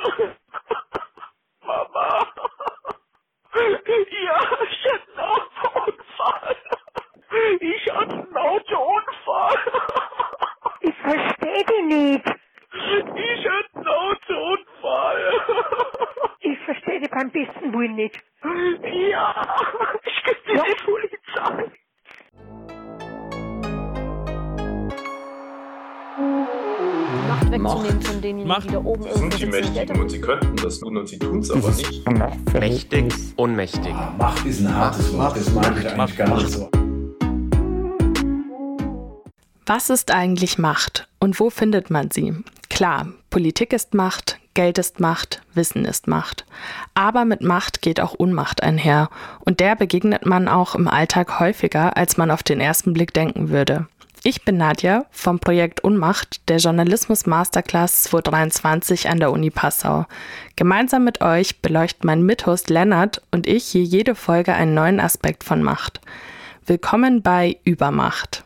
Mama. Ja, ich hatte einen Autounfall. Ich hatte einen Autounfall. Ich verstehe dich nicht. Ich hatte einen Autounfall. Ich verstehe dich beim besten Willen nicht. Von denjenigen, Macht. die da oben Sie sind die Mächtigen und sie könnten das tun und sie tun es aber nicht. Mächtig, ohnmächtig. Macht ist ein hartes Wort, das mag ich eigentlich gar nicht so. Was ist eigentlich Macht und wo findet man sie? Klar, Politik ist Macht, Geld ist Macht, Wissen ist Macht. Aber mit Macht geht auch Unmacht einher und der begegnet man auch im Alltag häufiger, als man auf den ersten Blick denken würde. Ich bin Nadja vom Projekt Unmacht der Journalismus Masterclass 2023 an der Uni Passau. Gemeinsam mit euch beleuchten mein Mithost Lennart und ich hier jede Folge einen neuen Aspekt von Macht. Willkommen bei Übermacht.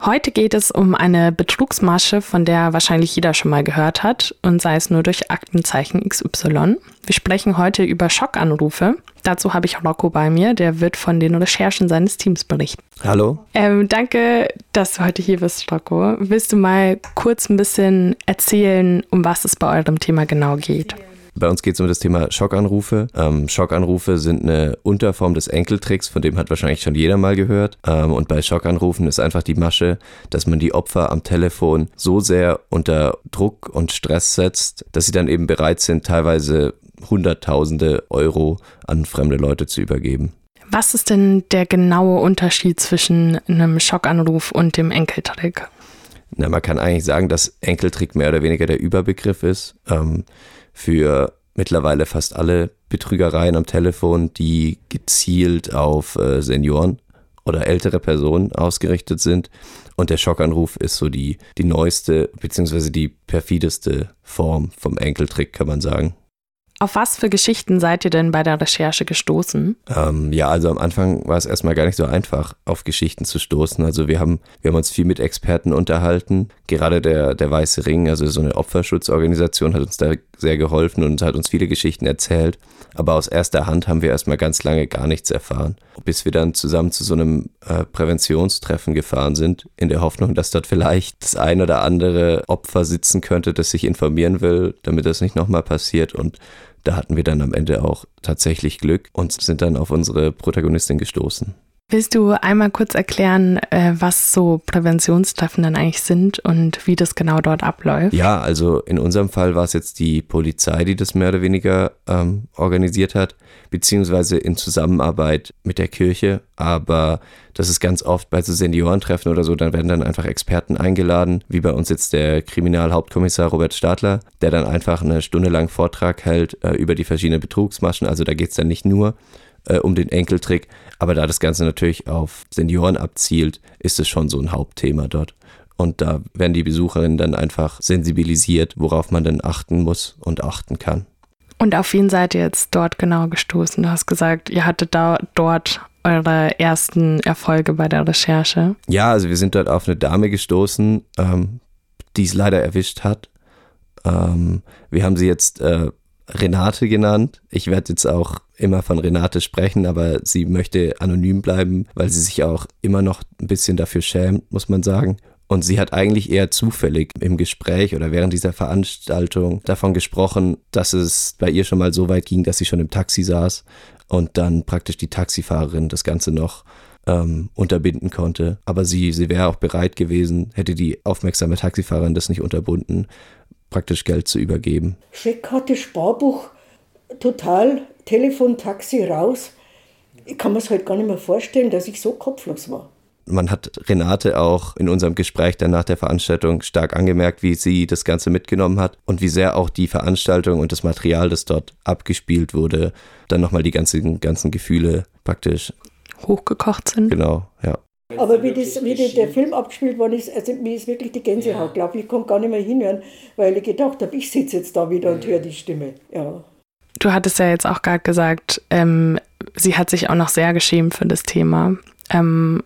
Heute geht es um eine Betrugsmasche, von der wahrscheinlich jeder schon mal gehört hat und sei es nur durch Aktenzeichen XY. Wir sprechen heute über Schockanrufe. Dazu habe ich Rocco bei mir, der wird von den Recherchen seines Teams berichten. Hallo? Ähm, danke, dass du heute hier bist, Rocco. Willst du mal kurz ein bisschen erzählen, um was es bei eurem Thema genau geht? Bei uns geht es um das Thema Schockanrufe. Ähm, Schockanrufe sind eine Unterform des Enkeltricks, von dem hat wahrscheinlich schon jeder mal gehört. Ähm, und bei Schockanrufen ist einfach die Masche, dass man die Opfer am Telefon so sehr unter Druck und Stress setzt, dass sie dann eben bereit sind, teilweise Hunderttausende Euro an fremde Leute zu übergeben. Was ist denn der genaue Unterschied zwischen einem Schockanruf und dem Enkeltrick? Na, man kann eigentlich sagen, dass Enkeltrick mehr oder weniger der Überbegriff ist ähm, für mittlerweile fast alle Betrügereien am Telefon, die gezielt auf äh, Senioren oder ältere Personen ausgerichtet sind. Und der Schockanruf ist so die, die neueste beziehungsweise die perfideste Form vom Enkeltrick, kann man sagen. Auf was für Geschichten seid ihr denn bei der Recherche gestoßen? Ähm, ja, also am Anfang war es erstmal gar nicht so einfach, auf Geschichten zu stoßen. Also wir haben, wir haben uns viel mit Experten unterhalten. Gerade der, der Weiße Ring, also so eine Opferschutzorganisation, hat uns da sehr geholfen und hat uns viele Geschichten erzählt. Aber aus erster Hand haben wir erstmal ganz lange gar nichts erfahren. Bis wir dann zusammen zu so einem äh, Präventionstreffen gefahren sind, in der Hoffnung, dass dort vielleicht das ein oder andere Opfer sitzen könnte, das sich informieren will, damit das nicht nochmal passiert. Und da hatten wir dann am Ende auch tatsächlich Glück und sind dann auf unsere Protagonistin gestoßen. Willst du einmal kurz erklären, äh, was so Präventionstreffen dann eigentlich sind und wie das genau dort abläuft? Ja, also in unserem Fall war es jetzt die Polizei, die das mehr oder weniger ähm, organisiert hat, beziehungsweise in Zusammenarbeit mit der Kirche. Aber das ist ganz oft bei so Seniorentreffen oder so, dann werden dann einfach Experten eingeladen, wie bei uns jetzt der Kriminalhauptkommissar Robert Stadler, der dann einfach eine Stunde lang Vortrag hält äh, über die verschiedenen Betrugsmaschen. Also da geht es dann nicht nur äh, um den Enkeltrick. Aber da das Ganze natürlich auf Senioren abzielt, ist es schon so ein Hauptthema dort. Und da werden die Besucherinnen dann einfach sensibilisiert, worauf man dann achten muss und achten kann. Und auf wen seid ihr jetzt dort genau gestoßen? Du hast gesagt, ihr hattet da dort eure ersten Erfolge bei der Recherche. Ja, also wir sind dort auf eine Dame gestoßen, ähm, die es leider erwischt hat. Ähm, wir haben sie jetzt äh, Renate genannt. Ich werde jetzt auch immer von Renate sprechen, aber sie möchte anonym bleiben, weil sie sich auch immer noch ein bisschen dafür schämt, muss man sagen. Und sie hat eigentlich eher zufällig im Gespräch oder während dieser Veranstaltung davon gesprochen, dass es bei ihr schon mal so weit ging, dass sie schon im Taxi saß und dann praktisch die Taxifahrerin das Ganze noch ähm, unterbinden konnte. Aber sie, sie wäre auch bereit gewesen, hätte die aufmerksame Taxifahrerin das nicht unterbunden, praktisch Geld zu übergeben. Scheckkarte, Sparbuch, total, Telefon, Taxi raus. Ich kann mir es halt gar nicht mehr vorstellen, dass ich so kopflos war. Man hat Renate auch in unserem Gespräch dann nach der Veranstaltung stark angemerkt, wie sie das Ganze mitgenommen hat und wie sehr auch die Veranstaltung und das Material, das dort abgespielt wurde, dann nochmal die ganzen, ganzen Gefühle praktisch hochgekocht sind. Genau, ja. Aber wie, das, wie die, der Film abgespielt worden ist, also mir ist wirklich die Gänsehaut, glaube ich, ich konnte gar nicht mehr hinhören, weil ich gedacht habe, ich sitze jetzt da wieder und höre die Stimme. Ja. Du hattest ja jetzt auch gerade gesagt, ähm, sie hat sich auch noch sehr geschämt für das Thema. Ähm,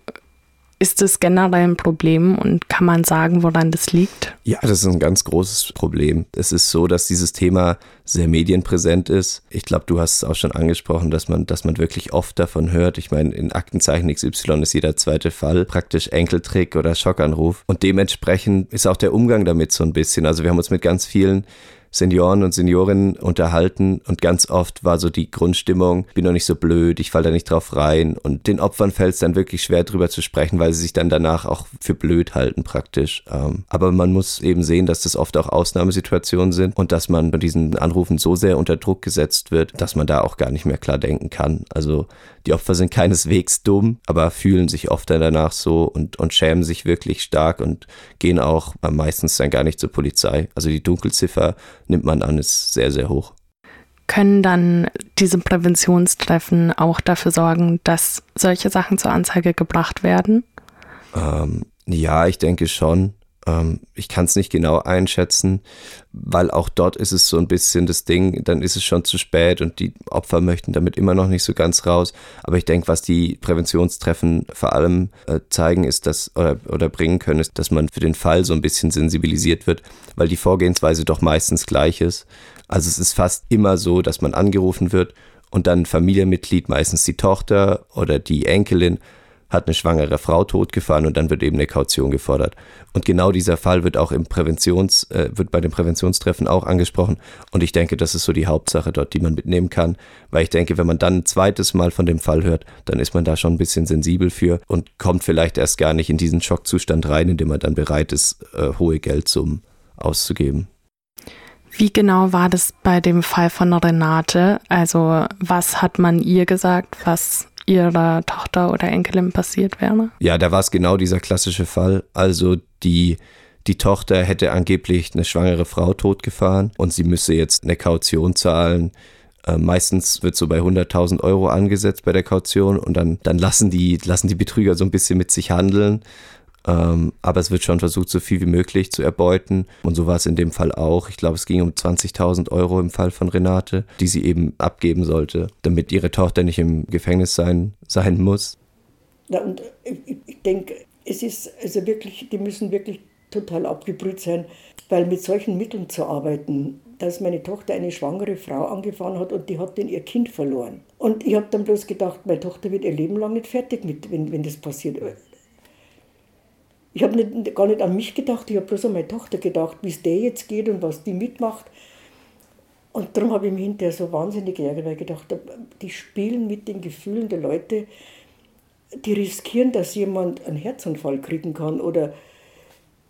Ist das generell ein Problem und kann man sagen, woran das liegt? Ja, das ist ein ganz großes Problem. Es ist so, dass dieses Thema sehr medienpräsent ist. Ich glaube, du hast es auch schon angesprochen, dass man, dass man wirklich oft davon hört. Ich meine, in Aktenzeichen XY ist jeder zweite Fall praktisch Enkeltrick oder Schockanruf. Und dementsprechend ist auch der Umgang damit so ein bisschen. Also wir haben uns mit ganz vielen Senioren und Seniorinnen unterhalten und ganz oft war so die Grundstimmung, bin doch nicht so blöd, ich falle da nicht drauf rein und den Opfern fällt es dann wirklich schwer drüber zu sprechen, weil sie sich dann danach auch für blöd halten praktisch. Ähm, aber man muss eben sehen, dass das oft auch Ausnahmesituationen sind und dass man bei diesen Anrufen so sehr unter Druck gesetzt wird, dass man da auch gar nicht mehr klar denken kann. Also die Opfer sind keineswegs dumm, aber fühlen sich oft dann danach so und, und schämen sich wirklich stark und gehen auch meistens dann gar nicht zur Polizei. Also die Dunkelziffer nimmt man an, ist sehr, sehr hoch. Können dann diese Präventionstreffen auch dafür sorgen, dass solche Sachen zur Anzeige gebracht werden? Ähm, ja, ich denke schon. Ähm, ich kann es nicht genau einschätzen, weil auch dort ist es so ein bisschen das Ding, dann ist es schon zu spät und die Opfer möchten damit immer noch nicht so ganz raus. Aber ich denke, was die Präventionstreffen vor allem äh, zeigen, ist, dass oder, oder bringen können, ist, dass man für den Fall so ein bisschen sensibilisiert wird, weil die Vorgehensweise doch meistens gleich ist. Also es ist fast immer so, dass man angerufen wird und dann ein Familienmitglied, meistens die Tochter oder die Enkelin, hat eine schwangere Frau totgefahren und dann wird eben eine Kaution gefordert. Und genau dieser Fall wird auch im Präventions, äh, wird bei den Präventionstreffen auch angesprochen. Und ich denke, das ist so die Hauptsache dort, die man mitnehmen kann. Weil ich denke, wenn man dann ein zweites Mal von dem Fall hört, dann ist man da schon ein bisschen sensibel für und kommt vielleicht erst gar nicht in diesen Schockzustand rein, in dem man dann bereit ist, äh, hohe Geldsummen auszugeben. Wie genau war das bei dem Fall von Renate? Also was hat man ihr gesagt, was ihrer Tochter oder Enkelin passiert wäre? Ja, da war es genau dieser klassische Fall. Also die, die Tochter hätte angeblich eine schwangere Frau totgefahren und sie müsse jetzt eine Kaution zahlen. Äh, meistens wird so bei 100.000 Euro angesetzt bei der Kaution und dann, dann lassen, die, lassen die Betrüger so ein bisschen mit sich handeln. Ähm, aber es wird schon versucht, so viel wie möglich zu erbeuten. Und so war es in dem Fall auch. Ich glaube, es ging um 20.000 Euro im Fall von Renate, die sie eben abgeben sollte, damit ihre Tochter nicht im Gefängnis sein, sein muss. Ja, und ich, ich denke, es ist also wirklich, die müssen wirklich total abgebrüht sein, weil mit solchen Mitteln zu arbeiten, dass meine Tochter eine schwangere Frau angefahren hat und die hat dann ihr Kind verloren. Und ich habe dann bloß gedacht, meine Tochter wird ihr Leben lang nicht fertig mit, wenn, wenn das passiert. Ich habe nicht, gar nicht an mich gedacht, ich habe bloß an meine Tochter gedacht, wie es der jetzt geht und was die mitmacht. Und darum habe ich mich hinterher so wahnsinnig geärgert, weil ich gedacht habe, die spielen mit den Gefühlen der Leute, die riskieren, dass jemand einen Herzanfall kriegen kann oder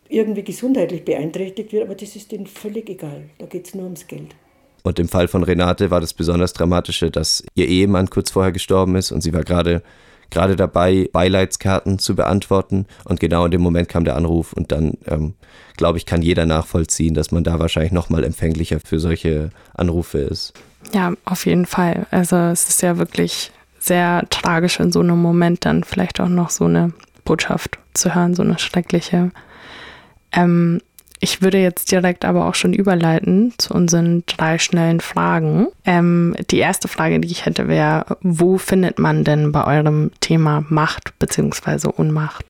irgendwie gesundheitlich beeinträchtigt wird, aber das ist denen völlig egal. Da geht es nur ums Geld. Und im Fall von Renate war das besonders Dramatische, dass ihr Ehemann kurz vorher gestorben ist und sie war gerade gerade dabei, Beileidskarten zu beantworten. Und genau in dem Moment kam der Anruf und dann, ähm, glaube ich, kann jeder nachvollziehen, dass man da wahrscheinlich nochmal empfänglicher für solche Anrufe ist. Ja, auf jeden Fall. Also es ist ja wirklich sehr tragisch in so einem Moment dann vielleicht auch noch so eine Botschaft zu hören, so eine schreckliche. Ähm, ich würde jetzt direkt aber auch schon überleiten zu unseren drei schnellen Fragen. Ähm, die erste Frage, die ich hätte, wäre, wo findet man denn bei eurem Thema Macht bzw. Unmacht?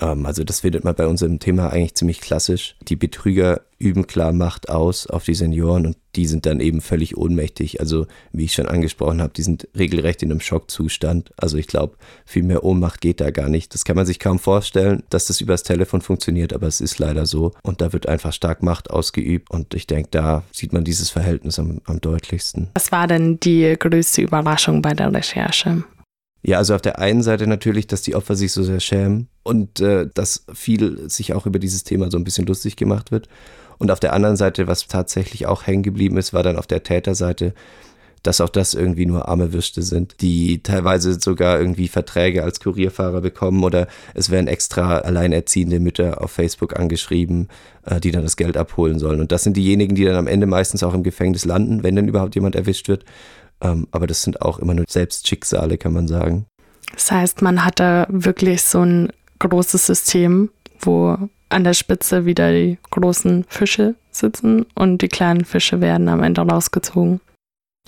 Ähm, also das findet man bei unserem Thema eigentlich ziemlich klassisch. Die Betrüger üben klar Macht aus auf die Senioren und die sind dann eben völlig ohnmächtig. Also wie ich schon angesprochen habe, die sind regelrecht in einem Schockzustand. Also ich glaube, viel mehr Ohnmacht geht da gar nicht. Das kann man sich kaum vorstellen, dass das übers Telefon funktioniert, aber es ist leider so. Und da wird einfach stark Macht ausgeübt und ich denke, da sieht man dieses Verhältnis am, am deutlichsten. Was war denn die größte Überraschung bei der Recherche? Ja, also auf der einen Seite natürlich, dass die Opfer sich so sehr schämen und äh, dass viel sich auch über dieses Thema so ein bisschen lustig gemacht wird. Und auf der anderen Seite, was tatsächlich auch hängen geblieben ist, war dann auf der Täterseite, dass auch das irgendwie nur arme Würste sind, die teilweise sogar irgendwie Verträge als Kurierfahrer bekommen oder es werden extra alleinerziehende Mütter auf Facebook angeschrieben, äh, die dann das Geld abholen sollen. Und das sind diejenigen, die dann am Ende meistens auch im Gefängnis landen, wenn denn überhaupt jemand erwischt wird. Ähm, aber das sind auch immer nur Selbstschicksale, kann man sagen. Das heißt, man hat da wirklich so ein großes System, wo an der Spitze wieder die großen Fische sitzen und die kleinen Fische werden am Ende rausgezogen.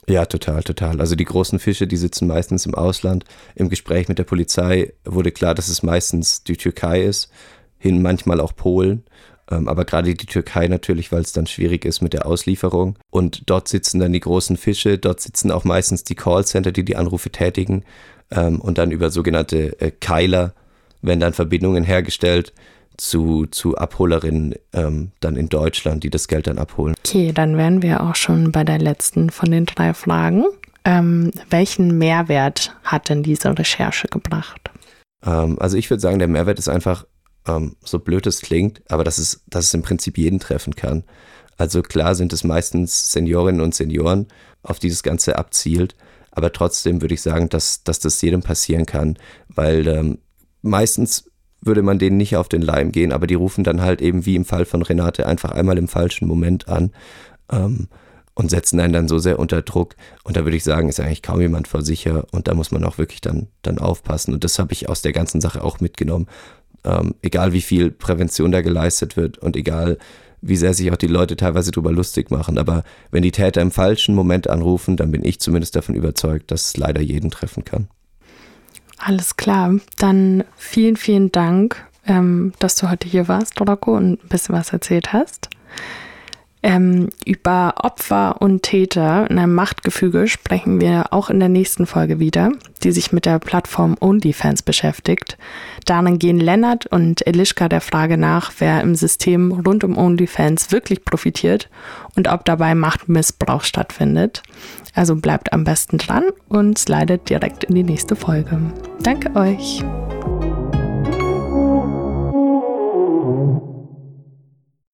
Ja, total, total. Also die großen Fische, die sitzen meistens im Ausland. Im Gespräch mit der Polizei wurde klar, dass es meistens die Türkei ist, hin manchmal auch Polen. Ähm, aber gerade die Türkei natürlich, weil es dann schwierig ist mit der Auslieferung. Und dort sitzen dann die großen Fische, dort sitzen auch meistens die Callcenter, die die Anrufe tätigen. Ähm, und dann über sogenannte äh, Keiler werden dann Verbindungen hergestellt zu, zu Abholerinnen ähm, dann in Deutschland, die das Geld dann abholen. Okay, dann wären wir auch schon bei der letzten von den drei Fragen. Ähm, welchen Mehrwert hat denn diese Recherche gebracht? Ähm, also ich würde sagen, der Mehrwert ist einfach, ähm, so blöd es klingt, aber dass es, dass es im Prinzip jeden treffen kann. Also klar sind es meistens Seniorinnen und Senioren, auf die das Ganze abzielt, aber trotzdem würde ich sagen, dass, dass das jedem passieren kann, weil ähm, meistens würde man denen nicht auf den Leim gehen, aber die rufen dann halt eben wie im Fall von Renate einfach einmal im falschen Moment an ähm, und setzen einen dann so sehr unter Druck. Und da würde ich sagen, ist eigentlich kaum jemand vor sicher und da muss man auch wirklich dann, dann aufpassen. Und das habe ich aus der ganzen Sache auch mitgenommen. Ähm, egal wie viel Prävention da geleistet wird und egal wie sehr sich auch die Leute teilweise drüber lustig machen. Aber wenn die Täter im falschen Moment anrufen, dann bin ich zumindest davon überzeugt, dass es leider jeden treffen kann. Alles klar. Dann vielen, vielen Dank, ähm, dass du heute hier warst, Rocco, und ein bisschen was erzählt hast. Ähm, über Opfer und Täter in einem Machtgefüge sprechen wir auch in der nächsten Folge wieder, die sich mit der Plattform OnlyFans beschäftigt. Darin gehen Lennart und Elischka der Frage nach, wer im System rund um OnlyFans wirklich profitiert und ob dabei Machtmissbrauch stattfindet. Also bleibt am besten dran und slidet direkt in die nächste Folge. Danke euch.